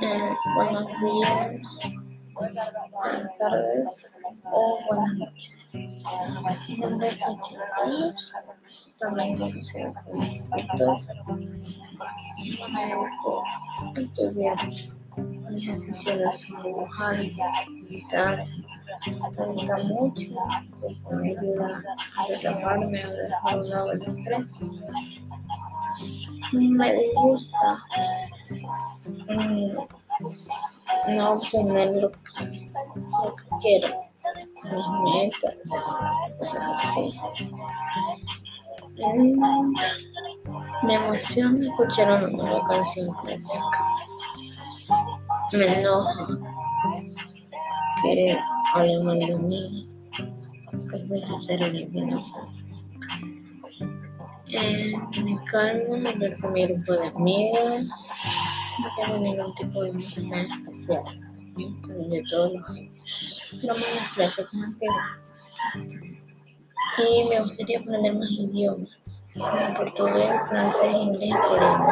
Eh, buenos días, buenas tardes o buenas noches. Mi nombre es Carlos, también como Me gusta estudiar mis aficiones son dibujar, pintar, me gusta mucho porque me ayuda a relajarme, a dejar un lado el estrés. Me disgusta no obtener lo que, quiero, mis metas, cosas así. Mm, me emociona escuchar una nueva canción clásica. Me enoja que hablen mal de mí, que voy a hacer el inocente. Eh, me calmo hablar con mi grupo de amigas. No tengo ningún tipo de música especial. De todos los a las clases. Y me gustaría aprender más idiomas, portugués, francés, inglés y coreano.